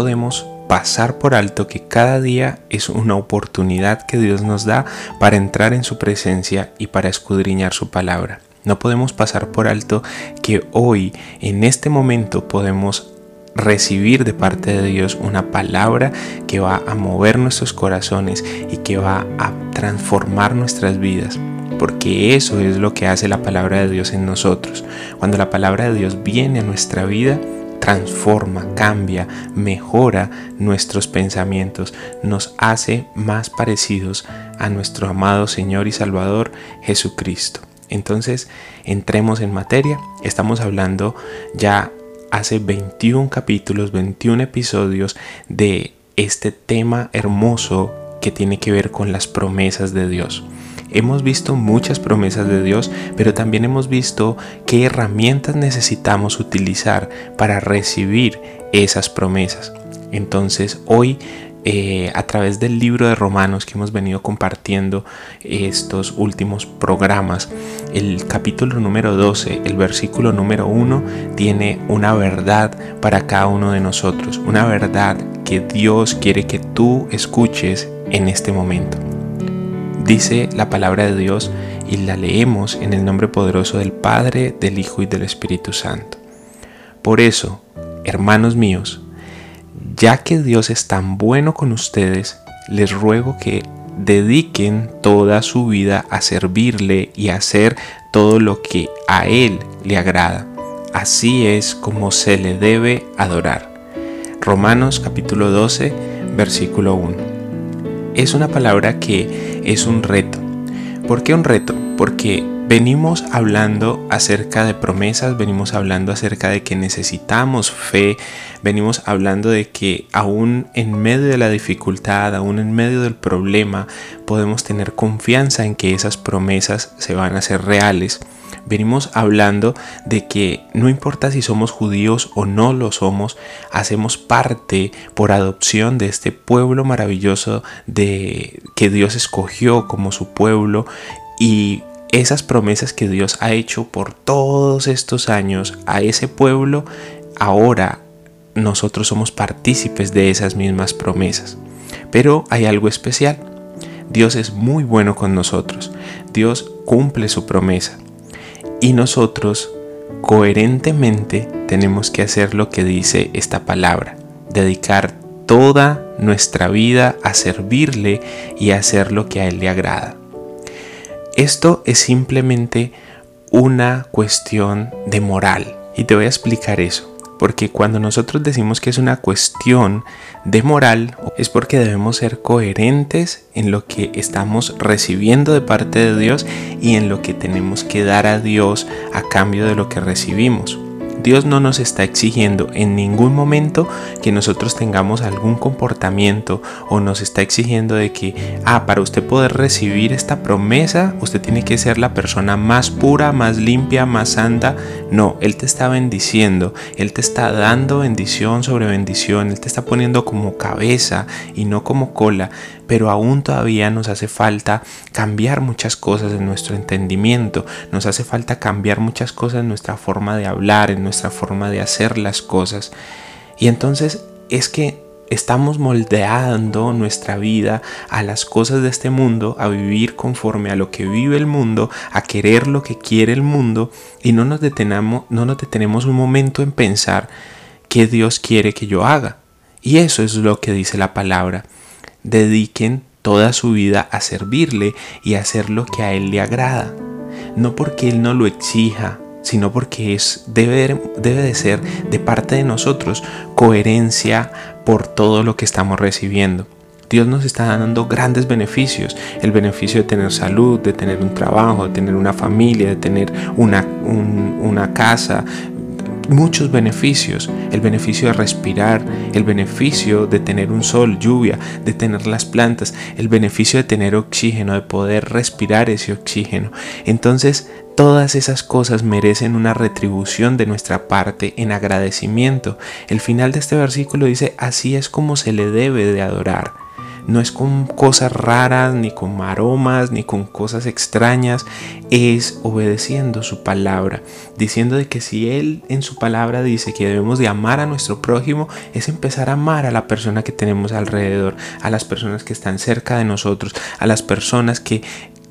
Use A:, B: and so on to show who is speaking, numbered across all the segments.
A: Podemos pasar por alto que cada día es una oportunidad que Dios nos da para entrar en su presencia y para escudriñar su palabra. No podemos pasar por alto que hoy, en este momento, podemos recibir de parte de Dios una palabra que va a mover nuestros corazones y que va a transformar nuestras vidas. Porque eso es lo que hace la palabra de Dios en nosotros. Cuando la palabra de Dios viene a nuestra vida, transforma, cambia, mejora nuestros pensamientos, nos hace más parecidos a nuestro amado Señor y Salvador Jesucristo. Entonces, entremos en materia. Estamos hablando ya hace 21 capítulos, 21 episodios de este tema hermoso que tiene que ver con las promesas de Dios. Hemos visto muchas promesas de Dios, pero también hemos visto qué herramientas necesitamos utilizar para recibir esas promesas. Entonces hoy eh, a través del libro de Romanos que hemos venido compartiendo estos últimos programas, el capítulo número 12, el versículo número 1, tiene una verdad para cada uno de nosotros, una verdad que Dios quiere que tú escuches en este momento. Dice la palabra de Dios y la leemos en el nombre poderoso del Padre, del Hijo y del Espíritu Santo. Por eso, hermanos míos, ya que Dios es tan bueno con ustedes, les ruego que dediquen toda su vida a servirle y a hacer todo lo que a Él le agrada. Así es como se le debe adorar. Romanos capítulo 12, versículo 1. Es una palabra que es un reto. ¿Por qué un reto? Porque venimos hablando acerca de promesas, venimos hablando acerca de que necesitamos fe, venimos hablando de que aún en medio de la dificultad, aún en medio del problema, podemos tener confianza en que esas promesas se van a hacer reales. Venimos hablando de que no importa si somos judíos o no lo somos, hacemos parte por adopción de este pueblo maravilloso de que Dios escogió como su pueblo y esas promesas que Dios ha hecho por todos estos años a ese pueblo, ahora nosotros somos partícipes de esas mismas promesas. Pero hay algo especial. Dios es muy bueno con nosotros. Dios cumple su promesa. Y nosotros coherentemente tenemos que hacer lo que dice esta palabra. Dedicar toda nuestra vida a servirle y a hacer lo que a Él le agrada. Esto es simplemente una cuestión de moral. Y te voy a explicar eso. Porque cuando nosotros decimos que es una cuestión de moral, es porque debemos ser coherentes en lo que estamos recibiendo de parte de Dios y en lo que tenemos que dar a Dios a cambio de lo que recibimos. Dios no nos está exigiendo en ningún momento que nosotros tengamos algún comportamiento o nos está exigiendo de que, ah, para usted poder recibir esta promesa, usted tiene que ser la persona más pura, más limpia, más santa. No, Él te está bendiciendo, Él te está dando bendición sobre bendición, Él te está poniendo como cabeza y no como cola pero aún todavía nos hace falta cambiar muchas cosas en nuestro entendimiento, nos hace falta cambiar muchas cosas en nuestra forma de hablar, en nuestra forma de hacer las cosas. Y entonces es que estamos moldeando nuestra vida a las cosas de este mundo, a vivir conforme a lo que vive el mundo, a querer lo que quiere el mundo y no nos detenemos, no nos detenemos un momento en pensar qué Dios quiere que yo haga. Y eso es lo que dice la palabra dediquen toda su vida a servirle y a hacer lo que a Él le agrada. No porque Él no lo exija, sino porque es, debe, debe de ser de parte de nosotros coherencia por todo lo que estamos recibiendo. Dios nos está dando grandes beneficios. El beneficio de tener salud, de tener un trabajo, de tener una familia, de tener una, una casa, muchos beneficios. El beneficio de respirar, el beneficio de tener un sol, lluvia, de tener las plantas, el beneficio de tener oxígeno, de poder respirar ese oxígeno. Entonces, todas esas cosas merecen una retribución de nuestra parte en agradecimiento. El final de este versículo dice, así es como se le debe de adorar no es con cosas raras, ni con aromas, ni con cosas extrañas, es obedeciendo su palabra, diciendo de que si Él en su palabra dice que debemos de amar a nuestro prójimo, es empezar a amar a la persona que tenemos alrededor, a las personas que están cerca de nosotros, a las personas que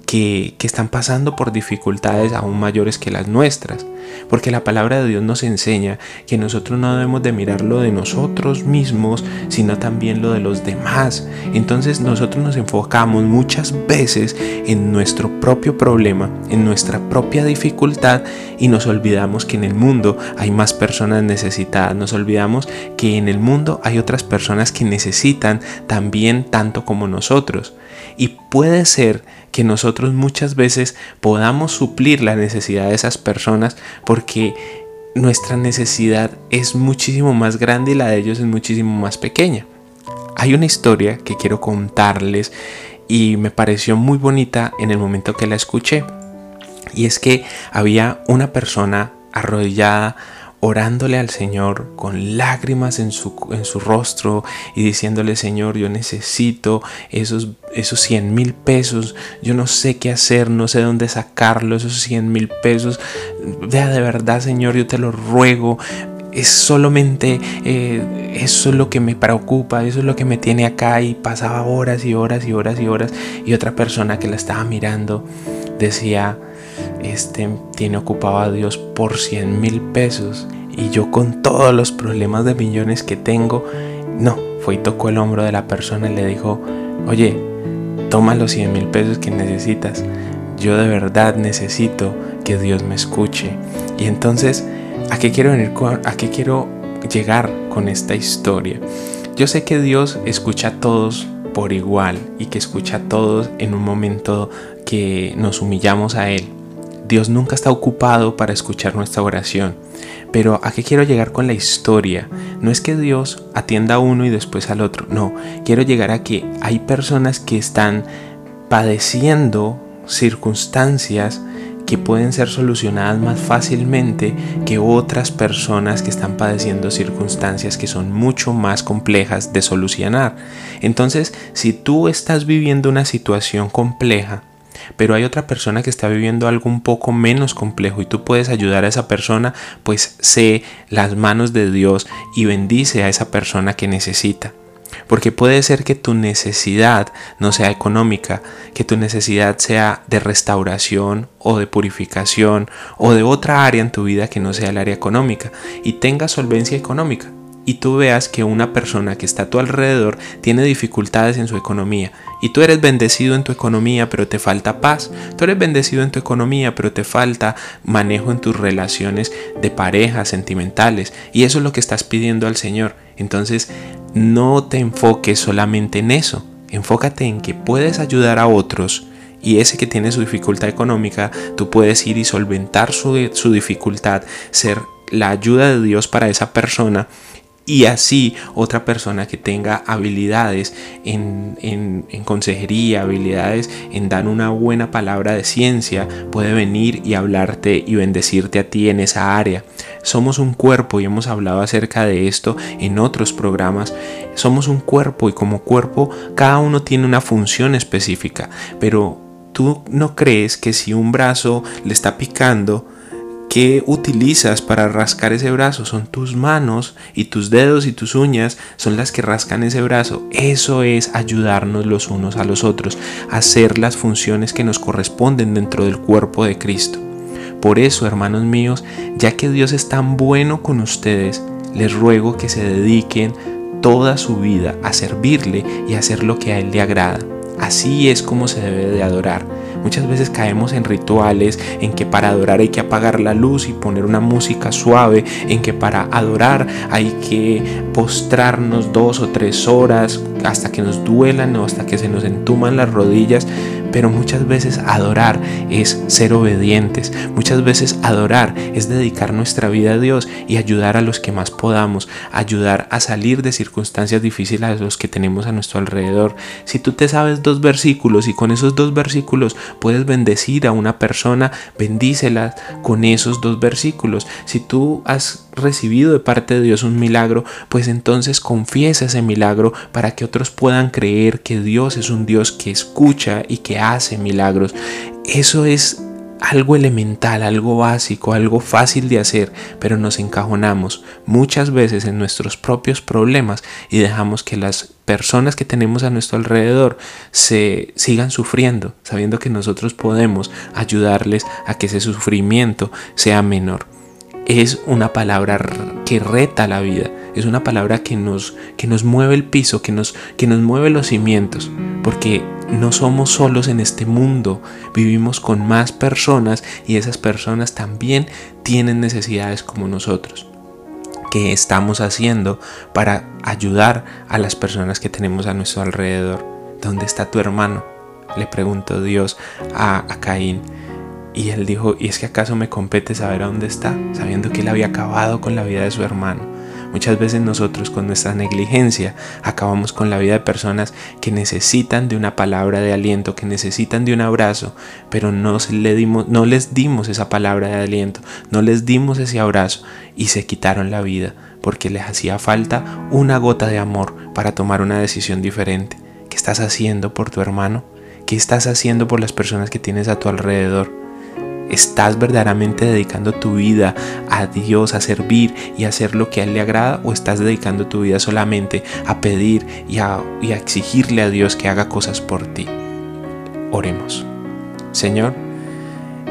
A: que, están pasando por dificultades aún mayores que las nuestras. Porque la palabra de Dios nos enseña que nosotros no debemos de mirar lo de nosotros mismos, sino también lo de los demás. Entonces nosotros nos enfocamos muchas veces en nuestro propio problema, en nuestra propia dificultad y nos olvidamos que en el mundo hay más personas necesitadas. Nos olvidamos que en el mundo hay otras personas que necesitan también tanto como nosotros. Y puede ser que nosotros muchas veces podamos suplir la necesidad de esas personas porque nuestra necesidad es muchísimo más grande y la de ellos es muchísimo más pequeña. Hay una historia que quiero contarles y me pareció muy bonita en el momento que la escuché. Y es que había una persona arrodillada orándole al Señor con lágrimas en su, en su rostro y diciéndole, Señor, yo necesito esos, esos 100 mil pesos, yo no sé qué hacer, no sé dónde sacarlo, esos 100 mil pesos, vea de verdad, Señor, yo te lo ruego. Es solamente eh, eso es lo que me preocupa, eso es lo que me tiene acá y pasaba horas y horas y horas y horas. Y otra persona que la estaba mirando decía, este tiene ocupado a Dios por 100 mil pesos y yo con todos los problemas de millones que tengo, no, fue y tocó el hombro de la persona y le dijo, oye, toma los 100 mil pesos que necesitas, yo de verdad necesito que Dios me escuche. Y entonces, ¿a qué quiero venir a qué quiero llegar con esta historia? Yo sé que Dios escucha a todos por igual y que escucha a todos en un momento que nos humillamos a Él. Dios nunca está ocupado para escuchar nuestra oración. Pero ¿a qué quiero llegar con la historia? No es que Dios atienda a uno y después al otro. No, quiero llegar a que hay personas que están padeciendo circunstancias que pueden ser solucionadas más fácilmente que otras personas que están padeciendo circunstancias que son mucho más complejas de solucionar. Entonces, si tú estás viviendo una situación compleja, pero hay otra persona que está viviendo algo un poco menos complejo y tú puedes ayudar a esa persona, pues sé las manos de Dios y bendice a esa persona que necesita. Porque puede ser que tu necesidad no sea económica, que tu necesidad sea de restauración o de purificación o de otra área en tu vida que no sea el área económica y tenga solvencia económica y tú veas que una persona que está a tu alrededor tiene dificultades en su economía. Y tú eres bendecido en tu economía pero te falta paz, tú eres bendecido en tu economía pero te falta manejo en tus relaciones de pareja, sentimentales. Y eso es lo que estás pidiendo al Señor. Entonces no te enfoques solamente en eso, enfócate en que puedes ayudar a otros y ese que tiene su dificultad económica, tú puedes ir y solventar su, su dificultad, ser la ayuda de Dios para esa persona y así otra persona que tenga habilidades en, consejería, habilidades en dar una buena palabra de ciencia, puede venir y hablarte y bendecirte a ti en esa área. Somos un cuerpo y hemos hablado acerca de esto en otros programas. Somos un cuerpo y como cuerpo cada uno tiene una función específica, pero tú no crees que si un brazo le está picando, ¿Qué utilizas para rascar ese brazo? Son tus manos y tus dedos y tus uñas son las que rascan ese brazo. Eso es ayudarnos los unos a los otros, hacer las funciones que nos corresponden dentro del cuerpo de Cristo. Por eso, hermanos míos, ya que Dios es tan bueno con ustedes, les ruego que se dediquen toda su vida a servirle y a hacer lo que a Él le agrada. Así es como se debe de adorar Muchas veces caemos en rituales en que para adorar hay que apagar la luz y poner una música suave, en que para adorar hay que postrarnos dos o tres horas hasta que nos duelan o hasta que se nos entuman las rodillas. Pero muchas veces adorar es ser obedientes. Muchas veces adorar es dedicar nuestra vida a Dios y ayudar a los que más podamos, ayudar a salir de circunstancias difíciles a los que tenemos a nuestro alrededor. Si tú te sabes dos versículos y con esos dos versículos puedes bendecir a una persona, bendícela con esos dos versículos. Si tú has recibido de parte de Dios un milagro, pues entonces confiesa ese milagro para que otros puedan creer que Dios es un Dios que escucha y que hace milagros. Eso es algo elemental, algo básico, algo fácil de hacer, pero nos encajonamos muchas veces en nuestros propios problemas y dejamos que las personas que tenemos a nuestro alrededor se sigan sufriendo, sabiendo que nosotros podemos ayudarles a que ese sufrimiento sea menor es una palabra que reta la vida, es una palabra que nos, que nos mueve el piso, que nos, que nos mueve los cimientos, porque no somos solos en este mundo, vivimos con más personas y esas personas también tienen necesidades como nosotros. ¿Qué estamos haciendo para ayudar a las personas que tenemos a nuestro alrededor? ¿Dónde está tu hermano? Le preguntó Dios a, a Caín. Y él dijo, ¿y es que acaso me compete saber a dónde está? Sabiendo que él había acabado con la vida de su hermano. Muchas veces nosotros con nuestra negligencia acabamos con la vida de personas que necesitan de una palabra de aliento, que necesitan de un abrazo, pero no, le dimos, no les dimos esa palabra de aliento, no les dimos ese abrazo y se quitaron la vida porque les hacía falta una gota de amor para tomar una decisión diferente. ¿Qué estás haciendo por tu hermano? ¿Qué estás haciendo por las personas que tienes a tu alrededor? ¿Estás verdaderamente dedicando tu vida a Dios, a servir y a hacer lo que a Él le agrada? ¿O estás dedicando tu vida solamente a pedir y a, y a exigirle a Dios que haga cosas por ti? Oremos. Señor,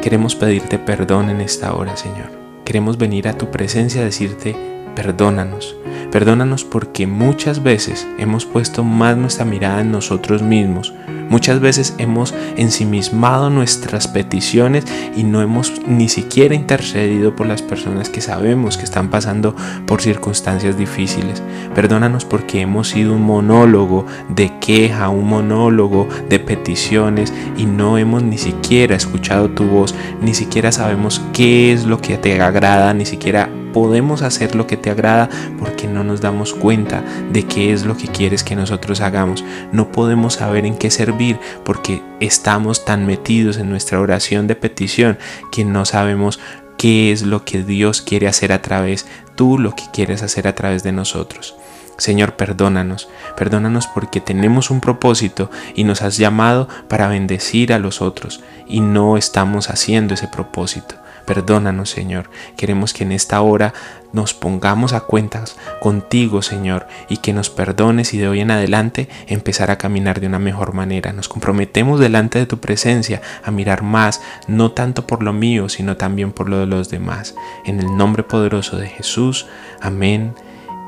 A: queremos pedirte perdón en esta hora, Señor. Queremos venir a tu presencia a decirte, perdónanos. Perdónanos porque muchas veces hemos puesto más nuestra mirada en nosotros mismos Muchas veces hemos ensimismado nuestras peticiones y no hemos ni siquiera intercedido por las personas que sabemos que están pasando por circunstancias difíciles. Perdónanos porque hemos sido un monólogo de queja, un monólogo de peticiones y no hemos ni siquiera escuchado tu voz, ni siquiera sabemos qué es lo que te agrada, ni siquiera podemos hacer lo que te agrada porque no nos damos cuenta de qué es lo que quieres que nosotros hagamos. No podemos saber en qué servir porque estamos tan metidos en nuestra oración de petición que no sabemos qué es lo que Dios quiere hacer a través, tú lo que quieres hacer a través de nosotros. Señor, perdónanos, perdónanos porque tenemos un propósito y nos has llamado para bendecir a los otros y no estamos haciendo ese propósito. Perdónanos, Señor. Queremos que en esta hora nos pongamos a cuentas contigo, Señor, y que nos perdones y de hoy en adelante empezar a caminar de una mejor manera. Nos comprometemos delante de tu presencia a mirar más, no tanto por lo mío, sino también por lo de los demás. En el nombre poderoso de Jesús. Amén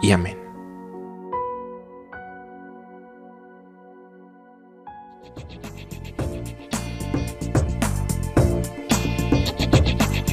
A: y amén.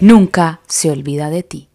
B: nunca se olvida de ti.